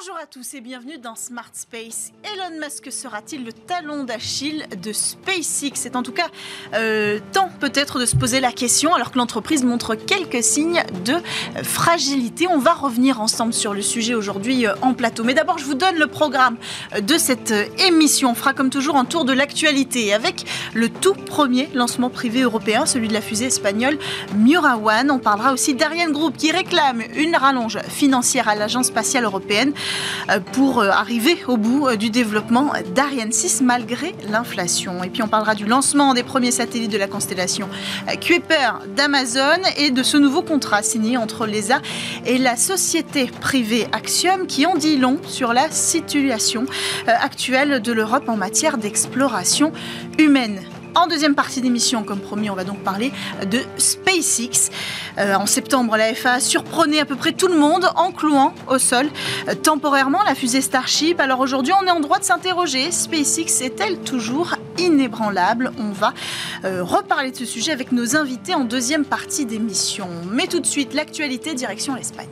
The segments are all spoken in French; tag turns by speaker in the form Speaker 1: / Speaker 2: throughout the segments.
Speaker 1: Bonjour à tous et bienvenue dans Smart Space. Elon Musk sera-t-il le talon d'Achille de SpaceX? C'est en tout cas euh, temps peut-être de se poser la question alors que l'entreprise montre quelques signes de euh, fragilité. On va revenir ensemble sur le sujet aujourd'hui euh, en plateau. Mais d'abord, je vous donne le programme de cette émission. On fera comme toujours un tour de l'actualité avec le tout premier lancement privé européen, celui de la fusée espagnole Miura One. On parlera aussi d'Ariane Group qui réclame une rallonge financière à l'Agence spatiale européenne pour euh, arriver au bout euh, du développement d'Ariane 6 malgré l'inflation. Et puis on parlera du lancement des premiers satellites de la constellation Kuiper d'Amazon et de ce nouveau contrat signé entre l'ESA et la société privée Axiom qui en dit long sur la situation actuelle de l'Europe en matière d'exploration humaine. En deuxième partie d'émission, comme promis, on va donc parler de SpaceX. Euh, en septembre, la FAA surprenait à peu près tout le monde en clouant au sol euh, temporairement la fusée Starship. Alors aujourd'hui, on est en droit de s'interroger. SpaceX est-elle toujours inébranlable? On va euh, reparler de ce sujet avec nos invités en deuxième partie d'émission. Mais tout de suite, l'actualité direction l'Espagne.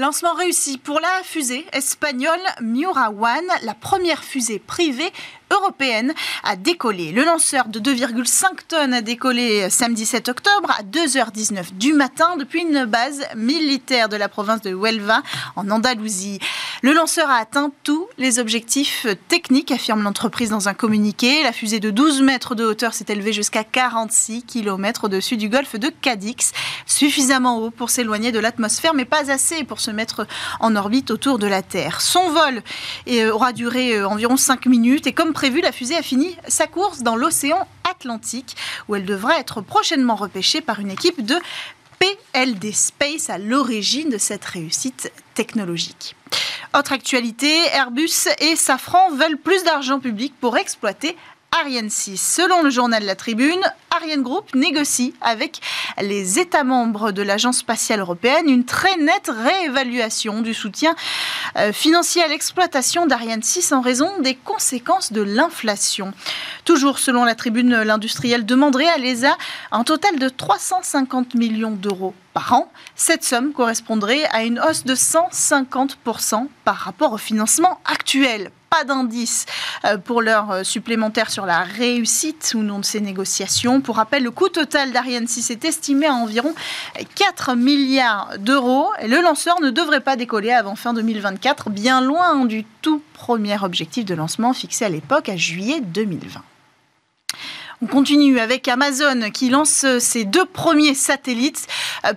Speaker 1: Lancement réussi pour la fusée espagnole Miura One, la première fusée privée européenne a décollé. Le lanceur de 2,5 tonnes a décollé samedi 7 octobre à 2h19 du matin depuis une base militaire de la province de Huelva en Andalousie. Le lanceur a atteint tous les objectifs techniques, affirme l'entreprise dans un communiqué. La fusée de 12 mètres de hauteur s'est élevée jusqu'à 46 km au-dessus du golfe de Cadix, suffisamment haut pour s'éloigner de l'atmosphère, mais pas assez pour se mettre en orbite autour de la Terre. Son vol aura duré environ 5 minutes et comme prévu, la fusée a fini sa course dans l'océan Atlantique, où elle devra être prochainement repêchée par une équipe de PLD Space à l'origine de cette réussite technologique. Autre actualité, Airbus et Safran veulent plus d'argent public pour exploiter Ariane 6. Selon le journal La Tribune, Ariane Group négocie avec les États membres de l'Agence spatiale européenne une très nette réévaluation du soutien euh, financier à l'exploitation d'Ariane 6 en raison des conséquences de l'inflation. Toujours selon La Tribune, l'industriel demanderait à l'ESA un total de 350 millions d'euros par an. Cette somme correspondrait à une hausse de 150% par rapport au financement actuel pas d'indice euh, pour l'heure supplémentaire sur la réussite ou non de ces négociations. Pour rappel, le coût total d'Ariane 6 est estimé à environ 4 milliards d'euros. Le lanceur ne devrait pas décoller avant fin 2024, bien loin du tout premier objectif de lancement fixé à l'époque à juillet 2020. On continue avec Amazon qui lance ses deux premiers satellites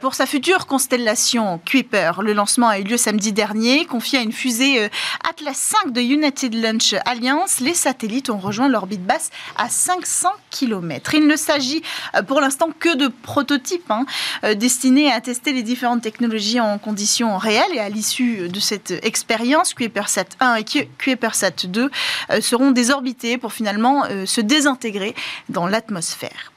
Speaker 1: pour sa future constellation Kuiper. Le lancement a eu lieu samedi dernier. Confié à une fusée Atlas 5 de United Launch Alliance, les satellites ont rejoint l'orbite basse à 500 km. Il ne s'agit pour l'instant que de prototypes hein, destinés à tester les différentes technologies en conditions réelles. Et à l'issue de cette expérience, Kuipersat 1 et Kuipersat 2 seront désorbités pour finalement se désintégrer dans l'atmosphère.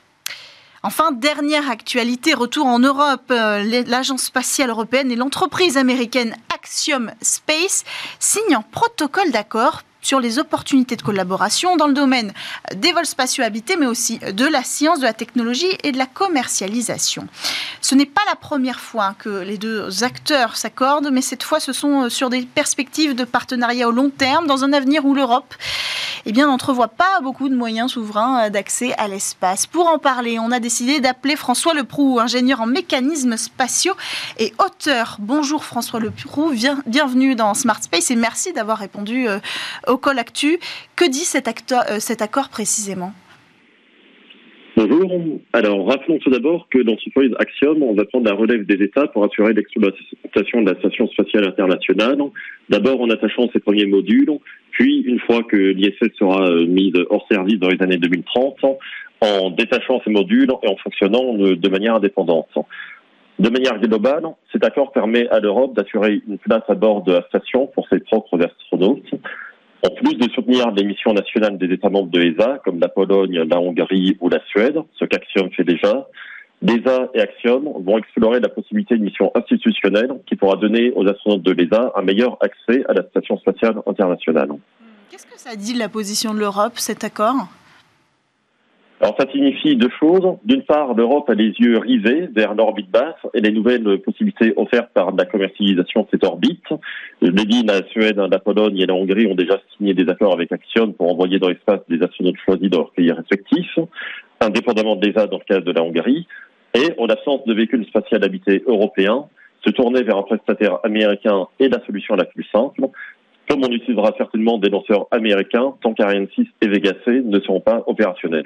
Speaker 1: Enfin, dernière actualité, retour en Europe, l'Agence spatiale européenne et l'entreprise américaine Axiom Space signent un protocole d'accord sur les opportunités de collaboration dans le domaine des vols spatiaux habités, mais aussi de la science, de la technologie et de la commercialisation. Ce n'est pas la première fois que les deux acteurs s'accordent, mais cette fois, ce sont sur des perspectives de partenariat au long terme, dans un avenir où l'Europe eh n'entrevoit pas beaucoup de moyens souverains d'accès à l'espace. Pour en parler, on a décidé d'appeler François Leproux, ingénieur en mécanismes spatiaux et auteur. Bonjour François Leproux, bienvenue dans Smart Space et merci d'avoir répondu au Call Actu. Que dit cet, euh, accord précisément?
Speaker 2: Bonjour. Alors, rappelons tout d'abord que dans ce projet Axiom, on va prendre la relève des États pour assurer l'exploitation de la Station spatiale internationale. D'abord en attachant ses premiers modules, puis une fois que l'ISS sera mise hors service dans les années 2030, en détachant ces modules et en fonctionnant de manière indépendante. De manière globale, cet accord permet à l'Europe d'assurer une place à bord de la station pour ses propres astronautes, en plus de soutenir les missions nationales des États membres de l'ESA, comme la Pologne, la Hongrie ou la Suède, ce qu'Axiom fait déjà, l'ESA et Axiom vont explorer la possibilité de mission institutionnelle qui pourra donner aux astronautes de l'ESA un meilleur accès à la Station spatiale internationale.
Speaker 1: Qu'est-ce que ça dit de la position de l'Europe, cet accord?
Speaker 2: Alors ça signifie deux choses. D'une part, l'Europe a les yeux rivés vers l'orbite basse et les nouvelles possibilités offertes par la commercialisation de cette orbite. l'ai la Suède, la Pologne et la Hongrie ont déjà signé des accords avec Axiom pour envoyer dans l'espace des astronautes choisis dans leurs pays respectifs, indépendamment de l'ESA dans le cas de la Hongrie. Et en l'absence de véhicules spatial habité européens, se tourner vers un prestataire américain est la solution la plus simple, comme on utilisera certainement des lanceurs américains tant qu'Ariane 6 et Vega C ne seront pas opérationnels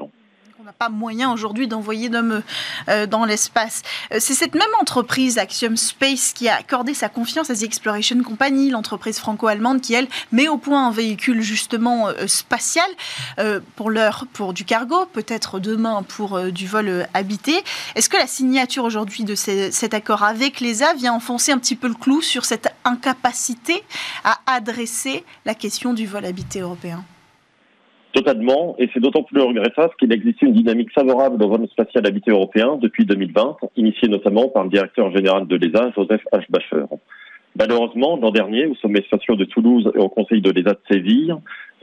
Speaker 1: pas moyen aujourd'hui d'envoyer d'hommes euh, dans l'espace. Euh, c'est cette même entreprise, Axiom Space, qui a accordé sa confiance à The Exploration Company, l'entreprise franco-allemande qui, elle, met au point un véhicule justement euh, spatial pour l'heure pour du cargo, peut-être demain pour du vol habité. Est-ce que la signature aujourd'hui de cet accord avec l'ESA vient enfoncer un petit peu le clou sur cette incapacité à adresser la question du vol habité européen?
Speaker 2: Totalement, et c'est d'autant plus regrettable qu'il existe une dynamique favorable au vol spatial habité européen depuis 2020, initiée notamment par le directeur général de l'ESA, Joseph H. Bacher. Malheureusement, l'an dernier, au sommet spatial de Toulouse et au Conseil de l'ESA de Séville,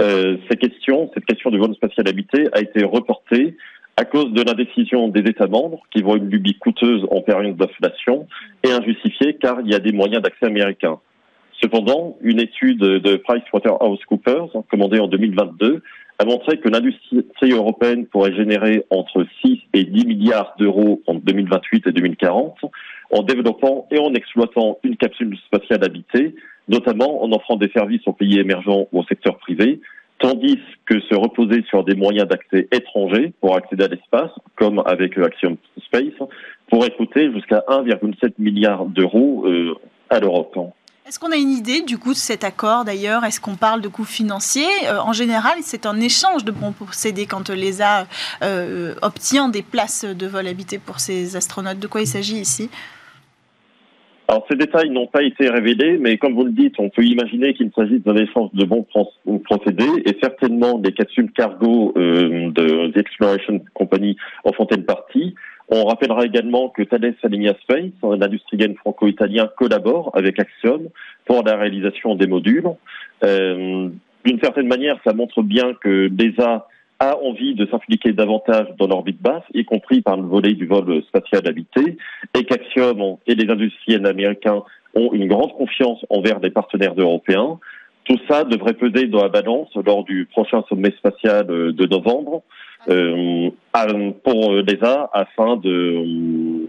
Speaker 2: euh, cette question, cette question du vol spatial habité a été reportée à cause de l'indécision des États membres qui voient une lubie coûteuse en période d'inflation et injustifiée car il y a des moyens d'accès américains. Cependant, une étude de PricewaterhouseCoopers, commandée en 2022, a montré que l'industrie européenne pourrait générer entre 6 et 10 milliards d'euros en 2028 et 2040 en développant et en exploitant une capsule spatiale habitée, notamment en offrant des services aux pays émergents ou au secteur privé, tandis que se reposer sur des moyens d'accès étrangers pour accéder à l'espace, comme avec Axiom Space, pourrait coûter jusqu'à 1,7 milliard d'euros euh, à l'Europe.
Speaker 1: Est-ce qu'on a une idée du coût de cet accord d'ailleurs? Est-ce qu'on parle de coûts financiers? Euh, En général, c'est un échange de bons procédés quand l'ESA euh, obtient des places de vol habité pour ses astronautes. De quoi il s'agit ici?
Speaker 2: Alors ces détails n'ont pas été révélés, mais comme vous le dites, on peut imaginer qu'il s'agit d'un échange de bons procédés et certainement des capsules cargo euh, de The Exploration Company en font une partie. On rappellera également que Thales Alenia Space, l'industriel franco-italien, collabore avec Axiom pour la réalisation des modules. Euh, D'une certaine manière, ça montre bien que l'ESA a envie de s'impliquer davantage dans l'orbite basse, y compris par le volet du vol spatial habité, et qu'Axiom et les industriels américains ont une grande confiance envers les partenaires européens. Tout ça devrait peser dans la balance lors du prochain sommet spatial de novembre, euh, pour l'ESA afin de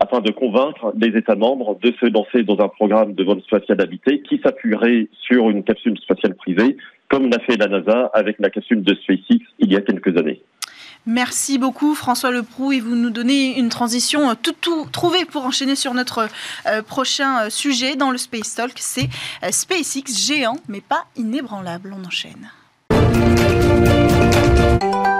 Speaker 2: afin de convaincre les États membres de se lancer dans un programme de vol spatial habité qui s'appuierait sur une capsule spatiale privée, comme l'a fait la NASA avec la capsule de SpaceX il y a quelques années.
Speaker 1: Merci beaucoup François Leproux et vous nous donnez une transition euh, tout, tout trouvée pour enchaîner sur notre euh, prochain sujet dans le Space Talk. C'est SpaceX géant mais pas inébranlable. On enchaîne. thank you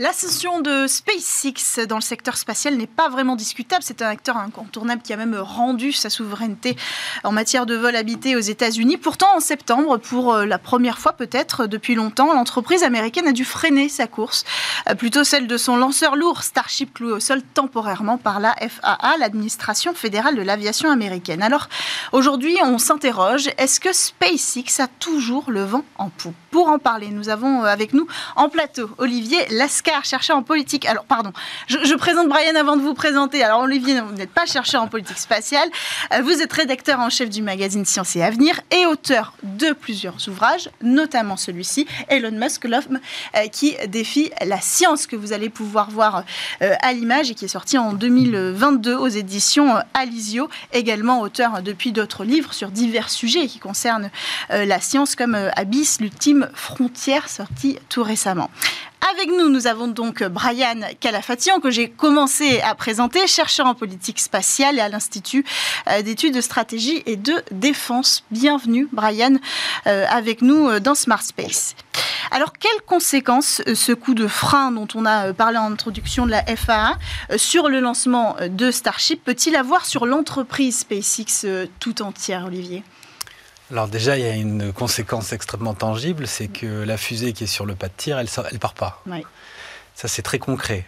Speaker 1: L'ascension de SpaceX dans le secteur spatial n'est pas vraiment discutable. C'est un acteur incontournable qui a même rendu sa souveraineté en matière de vol habité aux États-Unis. Pourtant, en septembre, pour euh, la première fois peut-être depuis longtemps, l'entreprise américaine a dû freiner sa course, euh, plutôt celle de son lanceur lourd Starship cloué au sol temporairement par la FAA, l'administration fédérale de l'aviation américaine. Alors aujourd'hui, on s'interroge est-ce que SpaceX a toujours le vent en poupe? Pour en parler, nous avons euh, avec nous en plateau Olivier Chercheur en politique. Alors, pardon, je, présente Brian avant de vous présenter. Alors, Olivier, vous n'êtes pas chercheur en politique spatiale. Euh, vous êtes rédacteur en chef du magazine Science et Avenir et auteur de plusieurs ouvrages, notamment celui-ci, Elon Musk, l'homme euh, qui défie la science, que vous allez pouvoir voir euh, à l'image et qui est sorti en 2022 aux éditions Alizio. Également auteur depuis d'autres livres sur divers sujets qui concernent la science, comme Abyss, l'ultime frontière, sorti tout récemment. Avec nous, nous avons donc Brian Calafatian, que j'ai commencé à présenter, chercheur en politique spatiale et à l'Institut euh, d'études de stratégie et de défense. Bienvenue, Brian, euh, avec nous euh, dans Smart Space. Alors, quelles conséquences ce coup de frein dont on a parlé en introduction de la FAA sur le lancement de Starship peut-il avoir sur l'entreprise SpaceX tout entière, Olivier?
Speaker 3: Alors déjà, il y a une conséquence extrêmement tangible, c'est que la fusée qui est sur le pas de tir, elle ne part pas. Ça, c'est très concret.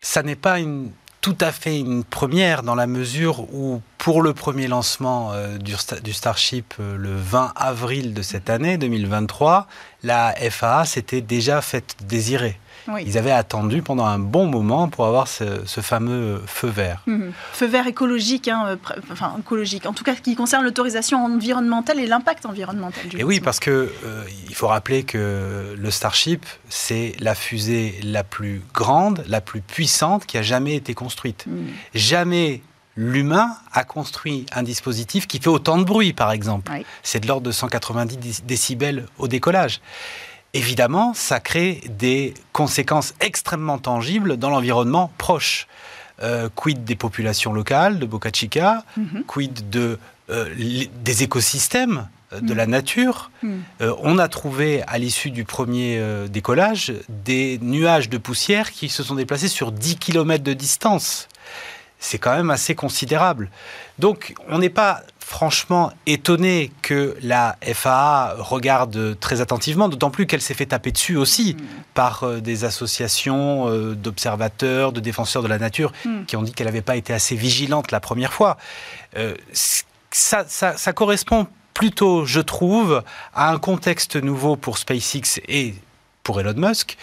Speaker 3: Ça n'est pas une, tout à fait une première dans la mesure où, pour le premier lancement euh, du, du, Starship euh, le 20 avril de cette année 2023, la FAA s'était déjà fait désirer. Ils avaient attendu pendant un bon moment pour avoir ce, fameux feu vert.
Speaker 1: Mhm. Feu vert écologique, hein, euh, enfin écologique, en tout cas qui concerne l'autorisation environnementale et l'impact environnemental
Speaker 3: du Et oui, parce que euh, il faut rappeler que le Starship, c'est la fusée la plus grande, la plus puissante qui a jamais été construite. Mhm. Jamais l'humain a construit un dispositif qui fait autant de bruit, par exemple. C'est de l'ordre de 190 décibels au décollage évidemment, ça crée des conséquences extrêmement tangibles dans l'environnement proche. Euh, quid des populations locales de Boca Chica, mhm. quid de, euh, des écosystèmes euh, de la mhm. nature. Mhm. on a trouvé à l'issue du premier décollage des nuages de poussière qui se sont déplacés sur 10 km de distance. C'est quand même assez considérable. Donc on n'est pas franchement étonné que la FAA regarde très attentivement, d'autant plus qu'elle s'est fait taper dessus aussi mm. par euh, des associations euh, d'observateurs, de défenseurs de la nature, mm. qui ont dit qu'elle n'avait pas été assez vigilante la première fois. Euh, ça, ça, correspond plutôt, je trouve, à un contexte nouveau pour SpaceX et pour Elon Musk,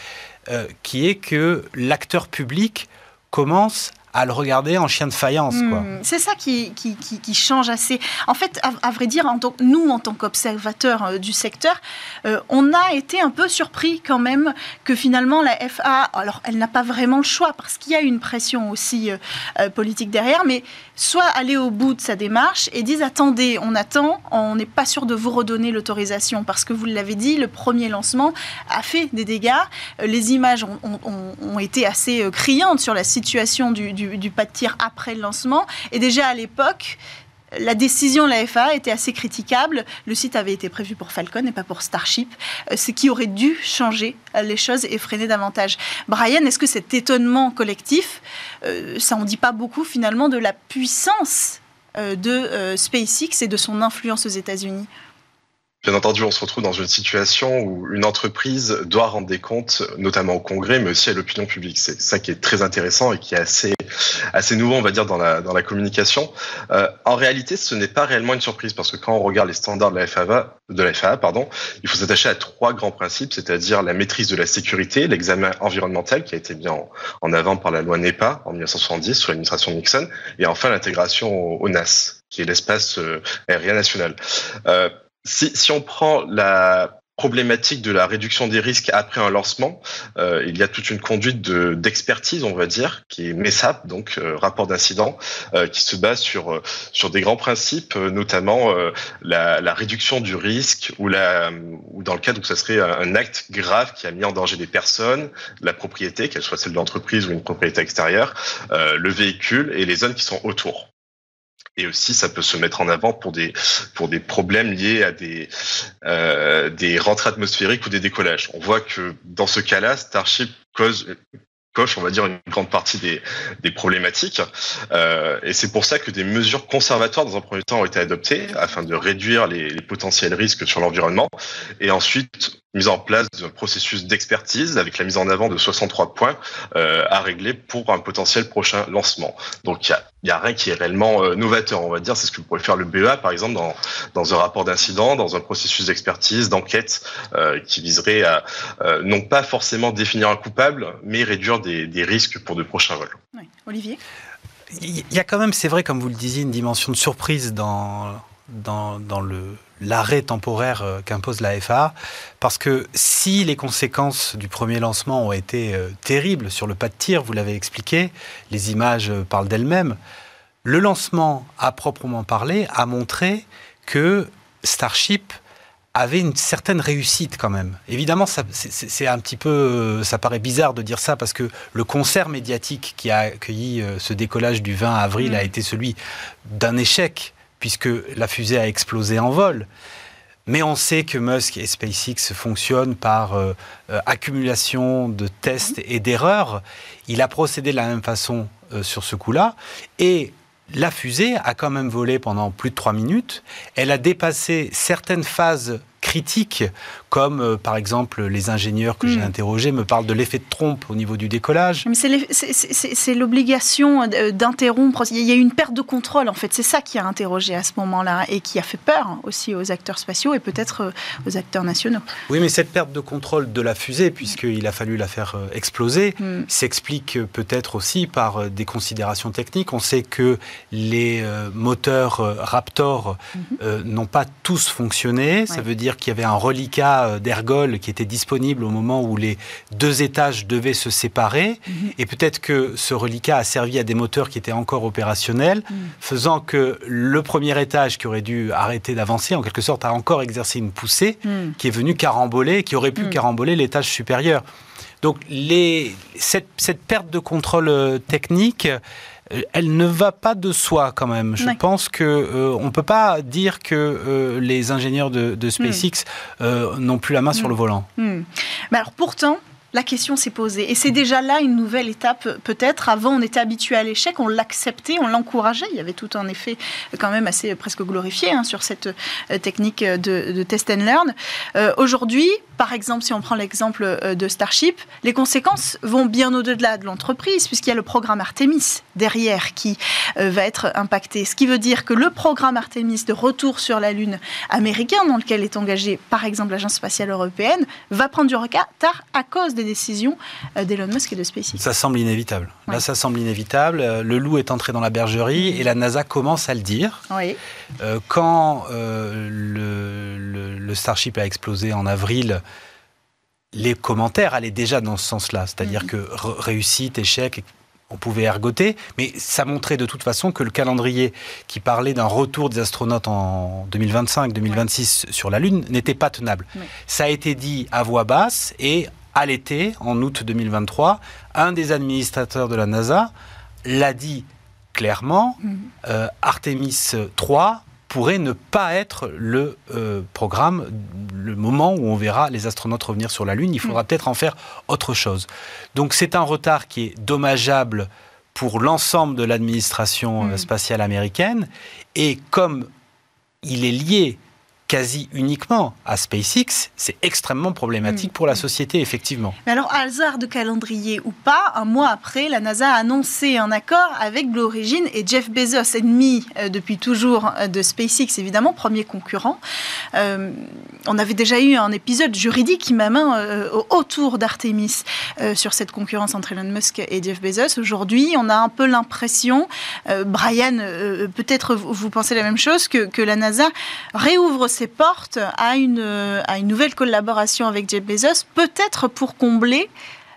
Speaker 3: qui est que l'acteur public commence à le regarder en chien de faïence. Hmm,
Speaker 1: c'est ça qui, qui, qui, change assez. En fait, à, vrai dire, en nous, en tant qu'observateurs euh, du secteur, euh, on a été un peu surpris quand même que finalement la FA, alors elle n'a pas vraiment le choix parce qu'il y a une pression aussi euh, politique derrière, mais soit aller au bout de sa démarche et disent attendez, on attend, on n'est pas sûr de vous redonner l'autorisation parce que vous l'avez dit, le premier lancement a fait des dégâts. Les images ont, été assez criantes sur la situation du, pas de tir après le lancement. Et déjà à l'époque, la décision de la FAA était assez critiquable. Le site avait été prévu pour Falcon et pas pour Starship, euh, ce qui aurait dû changer euh, les choses et freiner davantage. Brian, est-ce que cet étonnement collectif, euh, ça en dit pas beaucoup finalement de la puissance de SpaceX et de son influence aux États-Unis?
Speaker 4: Bien entendu, on se retrouve dans une situation où une entreprise doit rendre des comptes, notamment au Congrès, mais aussi à l'opinion publique. C'est ça qui est très intéressant et qui est assez, assez nouveau, on va dire, dans la, dans la communication. Euh, en réalité, ce n'est pas réellement une surprise parce que quand on regarde les standards de la FAA, de la FAA pardon, il faut s'attacher à trois grands principes, c'est-à-dire la maîtrise de la sécurité, l'examen environnemental qui a été mis en, en avant par la loi NEPA en 1970 sous l'administration Nixon, et enfin l'intégration au, NAS, qui est l'espace euh, aérien national. Euh, si, on prend la problématique de la réduction des risques après un lancement, euh, il y a toute une conduite d'expertise, on va dire, qui est MESAP, donc euh, rapport d'incident, euh, qui se base sur sur des grands principes, notamment la, réduction du risque ou la ou dans le cas où ça serait un, acte grave qui a mis en danger des personnes, la propriété, qu'elle soit celle de l'entreprise ou une propriété extérieure, le véhicule et les zones qui sont autour. Et aussi, ça peut se mettre en avant pour des pour des problèmes liés à des euh, des rentrées atmosphériques ou des décollages. On voit que dans ce cas-là, Starship cause coche, on va dire, une grande partie des, des problématiques. Euh, et c'est pour ça que des mesures conservatoires, dans un premier temps, ont été adoptées afin de réduire les, les potentiels risques sur l'environnement. Et ensuite, mise en place d'un processus d'expertise avec la mise en avant de 63 points euh, à régler pour un potentiel prochain lancement. Donc il y a, y a, rien qui est réellement euh, novateur, on va dire. C'est ce que pourrait faire le BEA, par exemple, dans, dans un rapport d'incident, dans un processus d'expertise, d'enquête, euh, qui viserait à euh, non pas forcément définir un coupable, mais réduire des, des risques pour de prochains vols.
Speaker 1: Oui. Olivier?
Speaker 3: Il y a quand même, c'est vrai, comme vous le disiez, une dimension de surprise dans, dans, dans le, l'arrêt temporaire euh, qu'impose la FAA, parce que si les conséquences du premier lancement ont été euh, terribles sur le pas de tir, vous l'avez expliqué, les images euh, parlent d'elles-mêmes, le lancement, à proprement parler, a montré que Starship avait une certaine réussite quand même. Évidemment, c'est un petit peu, ça paraît bizarre de dire ça parce que le concert médiatique qui a accueilli ce décollage du 20 avril a mm. été celui d'un échec puisque la fusée a explosé en vol. Mais on sait que Musk et SpaceX fonctionnent par euh, euh, accumulation de tests et d'erreurs. Il a procédé de la même façon euh, sur ce coup-là. Et la fusée a quand même volé pendant plus de trois minutes. Elle a dépassé certaines phases critiques, comme euh, par exemple les ingénieurs que j'ai hmm. interrogés me parlent de l'effet de trompe au niveau du décollage.
Speaker 1: c'est l'obligation d'interrompre. Il y a eu une perte de contrôle, en fait. C'est ça qui a interrogé à ce moment-là et qui a fait peur aussi aux acteurs spatiaux et peut-être euh, aux acteurs nationaux.
Speaker 3: Oui, mais cette perte de contrôle de la fusée, puisqu'il a fallu la faire euh, exploser, hmm. s'explique peut-être aussi par des considérations techniques. On sait que les moteurs Raptor mhm. n'ont pas tous fonctionné. Ça veut dire qu'il y avait un reliquat euh, d'ergol qui était disponible au moment où les deux étages devaient se séparer. Mhm. Et peut-être que ce reliquat a servi à des moteurs qui étaient encore opérationnels, mhm. faisant que le premier étage qui aurait dû arrêter d'avancer, en quelque sorte, a encore exercé une poussée mhm. qui est venue caramboler, qui aurait pu caramboler l'étage supérieur. Donc les, cette, cette, perte de contrôle euh, technique, elle ne va pas de soi quand même. Je pense que euh, on peut pas dire que euh, les ingénieurs de, hmm. SpaceX n'ont plus la main sur le hmm. volant.
Speaker 1: Hmm. Mais alors pourtant, la question s'est posée. Et c'est déjà là une nouvelle étape, peut-être. Avant, on était habitué à l'échec, on l'acceptait, on l'encourageait. Il y avait tout un effet quand même assez presque glorifié hein, sur cette technique de, test and learn. Aujourd'hui, par exemple, si on prend l'exemple euh, de Starship, les conséquences vont bien au-delà de l'entreprise, puisqu'il y a le programme Artemis derrière qui euh, va être impacté. Ce qui veut dire que le programme Artemis de retour sur la Lune américain, dans lequel est engagée par exemple l'Agence spatiale européenne, va prendre du retard à cause des décisions euh, d'Elon Musk et de SpaceX.
Speaker 3: Ça semble inévitable. Là, ça semble inévitable. Le loup est entré dans la bergerie et la NASA commence à le dire.
Speaker 1: Oui.
Speaker 3: quand le, le, Starship a explosé en avril, les commentaires allaient déjà dans ce sens-là, c'est-à-dire mm. que réussite, échec, on pouvait ergoter, mais ça montrait de toute façon que le calendrier qui parlait d'un retour des astronautes en 2025-2026 sur la Lune n'était pas tenable. Ça a été dit à voix basse et à l'été, en août 2023, un des administrateurs de la NASA l'a dit clairement, mm. euh, Artemis 3 pourrait ne pas être le euh, programme, le moment où on verra les astronautes revenir sur la Lune. Il faudra mm. peut-être en faire autre chose. Donc c'est un retard qui est dommageable pour l'ensemble de l'administration euh, mm. spatiale américaine. Et comme il est lié quasi uniquement à SpaceX, c'est extrêmement problématique mm. pour la société, effectivement.
Speaker 1: Mais alors, hasard de calendrier ou pas, un mois après, la NASA a annoncé un accord avec Blue Origin et Jeff Bezos, ennemi euh, depuis toujours euh, de SpaceX, évidemment, premier concurrent. Euh, on avait déjà eu un épisode juridique même hein, autour d'Artemis sur cette concurrence entre Elon Musk et Jeff Bezos. Aujourd'hui, on a un peu l'impression, Brian, peut-être vous pensez la même chose, que, que la NASA réouvre ses portes à une, à une nouvelle collaboration avec Jeff Bezos, peut-être pour combler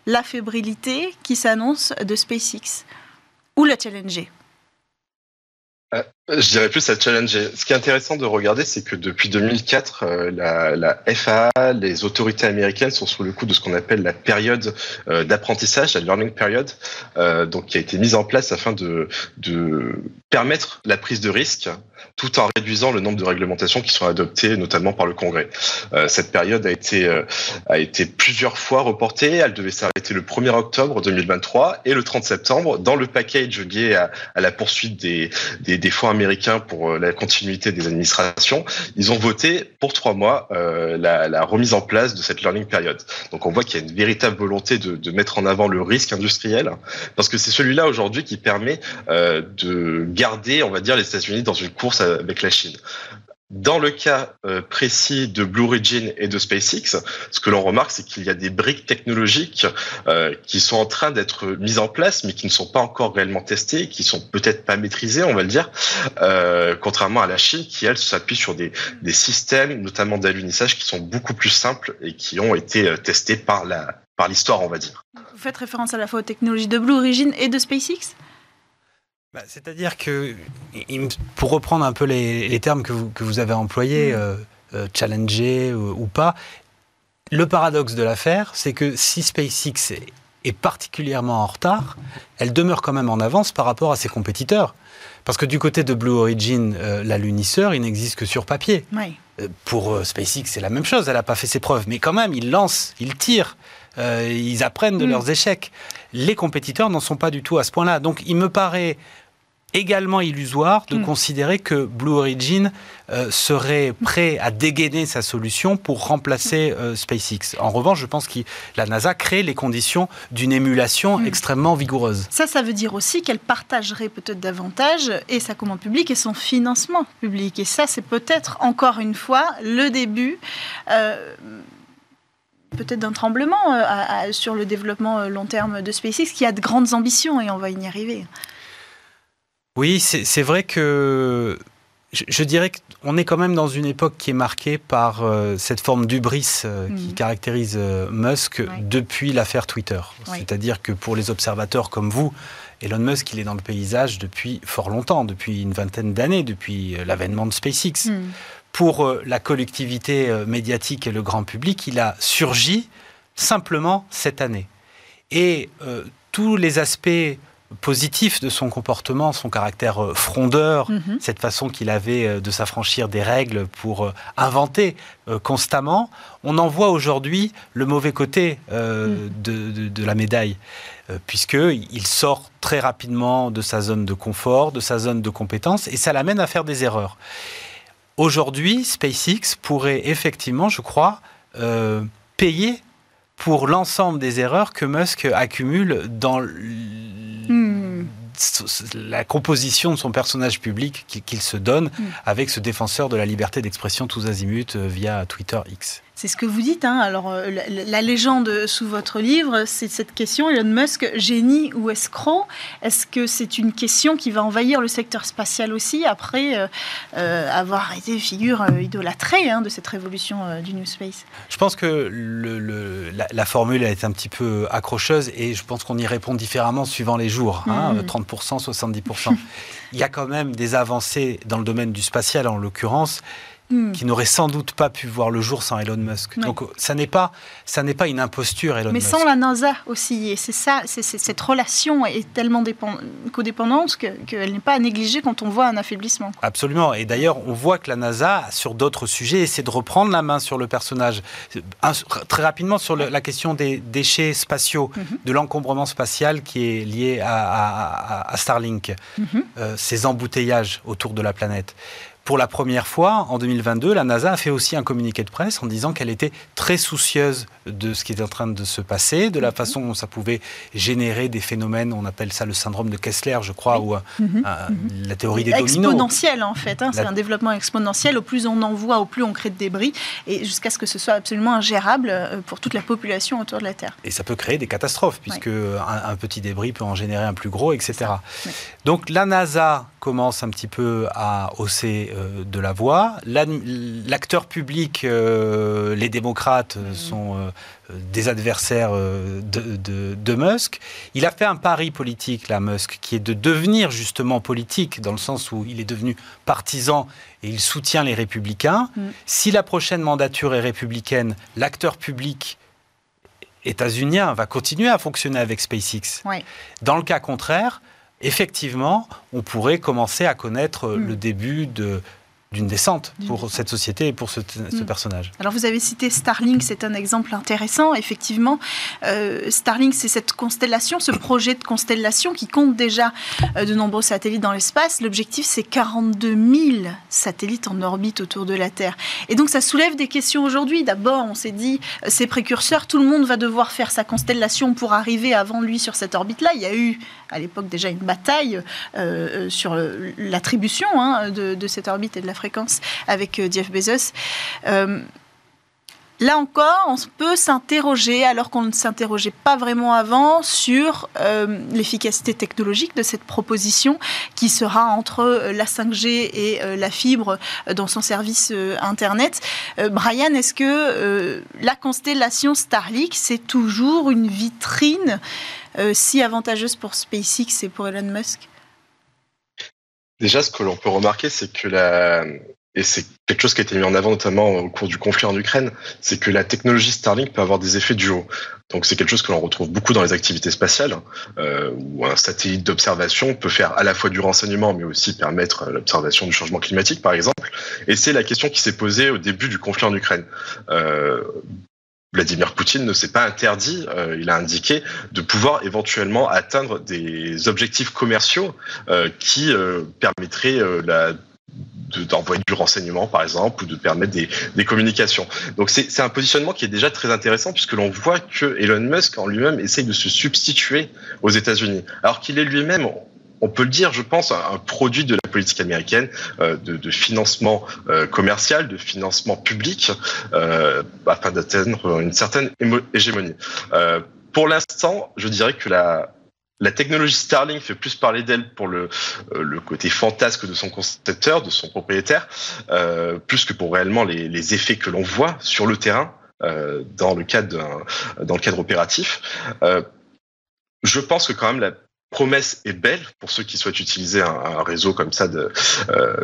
Speaker 1: la fébrilité qui s'annonce de SpaceX ou la challenger.
Speaker 4: Euh, je dirais plus à challenger. Ce qui est intéressant de regarder, c'est que depuis 2004, euh, la, FAA, les autorités américaines sont sous le coup de ce qu'on appelle la période euh, d'apprentissage, la learning period, donc qui a été mise en place afin de, permettre la prise de risque tout en réduisant le nombre de réglementations qui sont adoptées, notamment par le Congrès. Cette période a été, a été plusieurs fois reportée. Elle devait s'arrêter le 1er octobre 2023 et le 30 septembre dans le package lié à, à la poursuite des, des, des, fonds américains pour euh, la continuité des administrations. Ils ont voté pour trois mois euh, la, remise en place de cette learning period. Donc on voit qu'il y a une véritable volonté de, de, mettre en avant le risque industriel parce que c'est celui-là aujourd'hui qui permet euh, de garder, on va dire, les États-Unis dans une course avec la Chine. Dans le cas euh, précis de Blue Origin et de SpaceX, ce que l'on remarque, c'est qu'il y a des briques technologiques euh, qui sont en train d'être mises en place, mais qui ne sont pas encore réellement testées, qui sont peut-être pas maîtrisées, on va le dire, euh, contrairement à la Chine, qui elle s'appuie sur des, des systèmes, notamment d'alunissage, qui sont beaucoup plus simples et qui ont été testés par la par l'histoire, on va dire.
Speaker 1: Vous faites référence à la fois aux technologies de Blue Origin et de SpaceX?
Speaker 3: Bah, c'est-à-dire que, pour reprendre un peu les, termes que vous, que vous, avez employés, mm. euh, euh, challenger ou, pas, le paradoxe de l'affaire, c'est que si SpaceX est, particulièrement en retard, elle demeure quand même en avance par rapport à ses compétiteurs. Parce que du côté de Blue Origin, euh, la lunisseur, il n'existe que sur papier. pour SpaceX, c'est la même chose, elle n'a pas fait ses preuves. Mais quand même, ils lancent, ils tirent. ils apprennent de mm. leurs échecs. Les compétiteurs n'en sont pas du tout à ce point-là. Donc il me paraît également illusoire de hmm. considérer que Blue Origin euh, serait prêt à dégainer sa solution pour remplacer euh, SpaceX. En revanche, je pense que la NASA crée les conditions d'une émulation hmm. extrêmement vigoureuse.
Speaker 1: Ça, ça veut dire aussi qu'elle partagerait peut-être davantage et sa commande publique et son financement public. Et ça, c'est peut-être encore une fois le début. Euh, peut-être d'un tremblement sur le développement long terme de SpaceX qui a de grandes ambitions et on va y arriver.
Speaker 3: Oui, c'est vrai que je, dirais qu'on est quand même dans une époque qui est marquée par euh, cette forme d'ubris euh, qui mm. caractérise euh, Musk depuis l'affaire Twitter. C'est-à-dire que pour les observateurs comme vous, Elon Musk, il est dans le paysage depuis fort longtemps, depuis une vingtaine d'années, depuis l'avènement de SpaceX. Mm. Pour la collectivité médiatique et le grand public, il a surgi simplement cette année. Et tous les aspects positif de son comportement, son caractère euh, frondeur, mhm. cette façon qu'il avait euh, de s'affranchir des règles pour euh, inventer constamment, on en voit aujourd'hui le mauvais côté mhm. de, la médaille, puisqu'il sort très rapidement de sa zone de confort, de sa zone de compétence, et ça l'amène à faire des erreurs. Aujourd'hui, SpaceX pourrait effectivement, je crois, payer pour l'ensemble des erreurs que Musk accumule dans Hmm. la composition de son personnage public qu'il se donne hmm. avec ce défenseur de la liberté d'expression tous azimuts euh, via Twitter X.
Speaker 1: C'est ce que vous dites. Hein. Alors, euh, la, légende sous votre livre, c'est cette question Elon Musk, génie ou escroc Est-ce que c'est une question qui va envahir le secteur spatial aussi après euh, euh, avoir été figure idolâtrée hein, de cette révolution du New Space?
Speaker 3: Je pense que le, la, formule est un petit peu accrocheuse et je pense qu'on y répond différemment suivant les jours. 30%, 70%. Mmh. Il y a quand même des avancées dans le domaine du spatial en l'occurrence Hmm. qui n'aurait sans doute pas pu voir le jour sans Elon Musk. Donc ça n'est pas ça n'est pas une imposture Elon
Speaker 1: Mais
Speaker 3: Musk.
Speaker 1: Mais sans la NASA aussi, et c'est ça, c'est, cette relation est tellement codépendante qu'elle n'est pas à négliger quand on voit un affaiblissement.
Speaker 3: Absolument. Et d'ailleurs, on voit que la NASA sur d'autres sujets essaie de reprendre la main sur le personnage. très rapidement sur la question des déchets spatiaux, mhm. de l'encombrement spatial qui est lié à, Starlink, mhm. euh, ces embouteillages autour de la planète. Pour la première fois, en 2022, la NASA a fait aussi un communiqué de presse en disant qu'elle était très soucieuse de ce qui était en train de se passer, de la mhm. façon dont ça pouvait générer des phénomènes, on appelle ça le syndrome de Kessler, je crois, ou euh, mhm. Euh, mhm. la théorie des dominos.
Speaker 1: Exponentiel, en fait. Hein, c'est un développement exponentiel. Au plus on envoie, au plus on crée de débris, et jusqu'à ce que ce soit absolument ingérable euh, pour toute la population autour de la Terre.
Speaker 3: Et ça peut créer des catastrophes, puisque un, petit débris peut en générer un plus gros, etc. Donc la NASA commence un petit peu à hausser euh, de la voix. L'acteur public, euh, les démocrates, euh, sont des adversaires de, Musk. Il a fait un pari politique, là, Musk, qui est de devenir justement politique, dans le sens où il est devenu partisan et il soutient les républicains. Mm. Si la prochaine mandature est républicaine, l'acteur public états-unien va continuer à fonctionner avec SpaceX. Dans le cas contraire, effectivement, on pourrait commencer à connaître mm. le début de d'une descente pour cette société et pour ce, mm. personnage.
Speaker 1: Alors vous avez cité Starlink, c'est un exemple intéressant. Effectivement, euh, Starlink, c'est cette constellation, ce projet de constellation qui compte déjà euh, de nombreux satellites dans l'espace. L'objectif, c'est 42 000 satellites en orbite autour de la Terre. Et donc ça soulève des questions aujourd'hui. D'abord, on s'est dit, euh, ces précurseurs, tout le monde va devoir faire sa constellation pour arriver avant lui sur cette orbite-là. Il y a eu à l'époque déjà une bataille sur l'attribution hein, de, de cette orbite et de la avec euh, Jeff Bezos. Euh, là encore, on peut s'interroger, alors qu'on ne s'interrogeait pas vraiment avant, sur euh, l'efficacité technologique de cette proposition qui sera entre la 5G et la fibre dans son service Internet. Brian, est-ce que la constellation Starlink, c'est toujours une vitrine si avantageuse pour SpaceX et pour Elon Musk?
Speaker 4: Déjà, ce que l'on peut remarquer, c'est que la, et c'est quelque chose qui a été mis en avant notamment au cours du conflit en Ukraine, c'est que la technologie Starlink peut avoir des effets duaux. Donc c'est quelque chose que l'on retrouve beaucoup dans les activités spatiales, euh, où un satellite d'observation peut faire à la fois du renseignement, mais aussi permettre l'observation du changement climatique, par exemple. Et c'est la question qui s'est posée au début du conflit en Ukraine. Euh, Vladimir Poutine ne s'est pas interdit, euh, il a indiqué, de pouvoir éventuellement atteindre des objectifs commerciaux euh, qui euh, permettraient la d'envoyer du renseignement, par exemple, ou de permettre des, des communications. Donc c'est un positionnement qui est déjà très intéressant puisque l'on voit que Elon Musk en lui-même essaye de se substituer aux États-Unis, alors qu'il est lui-même on peut le dire, je pense, un produit de la politique américaine euh, de, de, financement euh, commercial, de financement public, euh, afin d'atteindre une certaine hégémonie. Euh, pour l'instant, je dirais que la, la technologie Starlink fait plus parler d'elle pour le, euh, le côté fantasque de son concepteur, de son propriétaire, euh, plus que pour réellement les, les effets que l'on voit sur le terrain dans le cadre dans le cadre opératif. je pense que quand même la promesse est belle pour ceux qui souhaitent utiliser un, réseau comme ça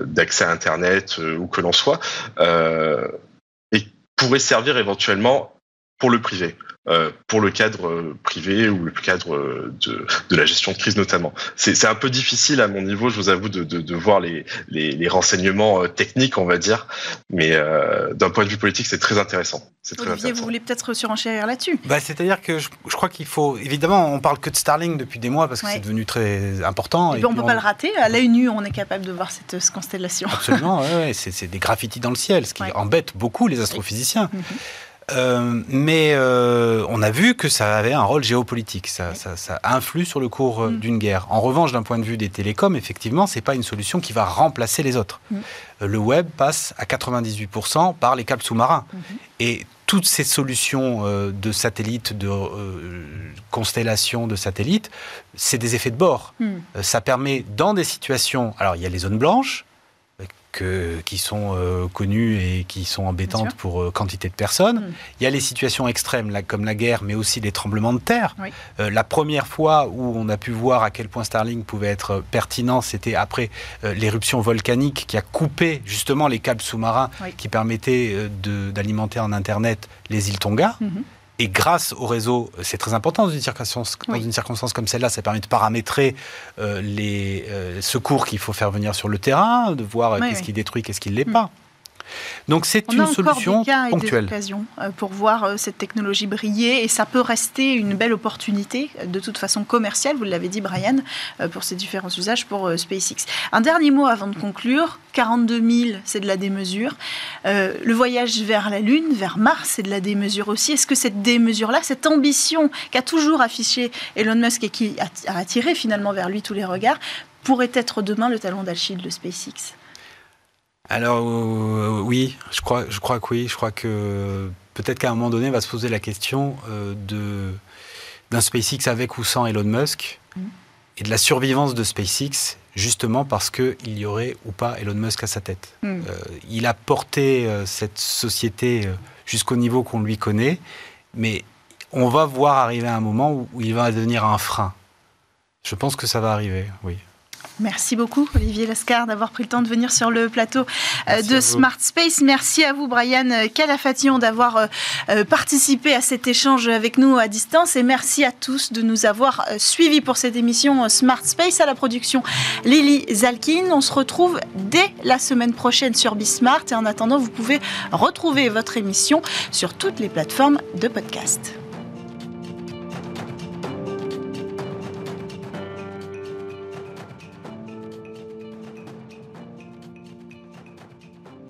Speaker 4: d'accès à Internet où que l'on soit, et pourrait servir éventuellement pour le privé. Euh, pour le cadre euh, privé ou le cadre euh, de, de la gestion de crise notamment. C'est un peu difficile à mon niveau, je vous avoue, de, de, de voir les, les, les, renseignements techniques, on va dire, mais euh, d'un point de vue politique, c'est très intéressant.
Speaker 1: Très Olivier, intéressant. vous voulez peut-être surenchérir là-dessus?
Speaker 3: Bah, C'est-à-dire que je, je crois qu'il faut, évidemment, on parle que de Starlink depuis des mois parce que ouais. c'est devenu très important.
Speaker 1: Et, et on ne peut on... pas le rater. À l'œil nu, on est capable de voir cette, cette constellation.
Speaker 3: Absolument, ouais, ouais. c'est des graffitis dans le ciel, ce qui embête beaucoup les astrophysiciens. Mm -hmm. Euh, mais euh, on a vu que ça avait un rôle géopolitique, ça, ça, ça influe sur le cours mm. d'une guerre. En revanche, d'un point de vue des télécoms, effectivement, c'est pas une solution qui va remplacer les autres. Mm. Le web passe à 98% par les câbles sous-marins. Mm -hmm. Et toutes ces solutions euh, de satellites, de euh, constellations de satellites, c'est des effets de bord. Mm. ça permet, dans des situations, alors il y a les zones blanches, que, qui sont euh, connues et qui sont embêtantes pour euh, quantité de personnes. Mmh. Il y a les situations extrêmes, là, comme la guerre, mais aussi les tremblements de terre. Oui. Euh, la première fois où on a pu voir à quel point Starlink pouvait être pertinent, c'était après l'éruption volcanique qui a coupé justement les câbles sous-marins oui. qui permettaient d'alimenter en Internet les îles Tonga. Mmh. Et grâce au réseau, c'est très important dans une circonstance, oui. dans une circonstance comme celle-là, ça permet de paramétrer euh, les euh, secours qu'il faut faire venir sur le terrain, de voir euh, oui, qu'est-ce oui. qui détruit, qu'est-ce qui ne l'est mmh. pas. Donc c'est une solution ponctuelle.
Speaker 1: occasions euh, pour voir euh, cette technologie briller et ça peut rester une belle opportunité de toute façon commerciale, vous l'avez dit Brian, euh, pour ces différents usages pour SpaceX. Un dernier mot avant de conclure, 42 000 c'est de la démesure, euh, le voyage vers la Lune, vers Mars c'est de la démesure aussi. Est-ce que cette démesure-là, cette ambition qu'a toujours affiché Elon Musk et qui a attiré finalement vers lui tous les regards, pourrait être demain le talon d'Achille de SpaceX?
Speaker 3: Alors euh, oui, je crois, je crois que oui. Je crois que peut-être qu'à un moment donné, on va se poser la question euh, de d'un SpaceX avec ou sans Elon Musk mmh. et de la survivance de SpaceX, justement parce qu'il y aurait ou pas Elon Musk à sa tête. Mmh. Euh, il a porté euh, cette société jusqu'au niveau qu'on lui connaît, mais on va voir arriver un moment où il va devenir un frein. Je pense que ça va arriver, oui.
Speaker 1: Merci beaucoup, Olivier Lascar, d'avoir pris le temps de venir sur le plateau Merci de Smart Space. Merci à vous, Brian Calafation, d'avoir participé à cet échange avec nous à distance. Et merci à tous de nous avoir suivis pour cette émission Smart Space à la production Lily Zalkin. On se retrouve dès la semaine prochaine sur Bismart. Et en attendant, vous pouvez retrouver votre émission sur toutes les plateformes de podcast.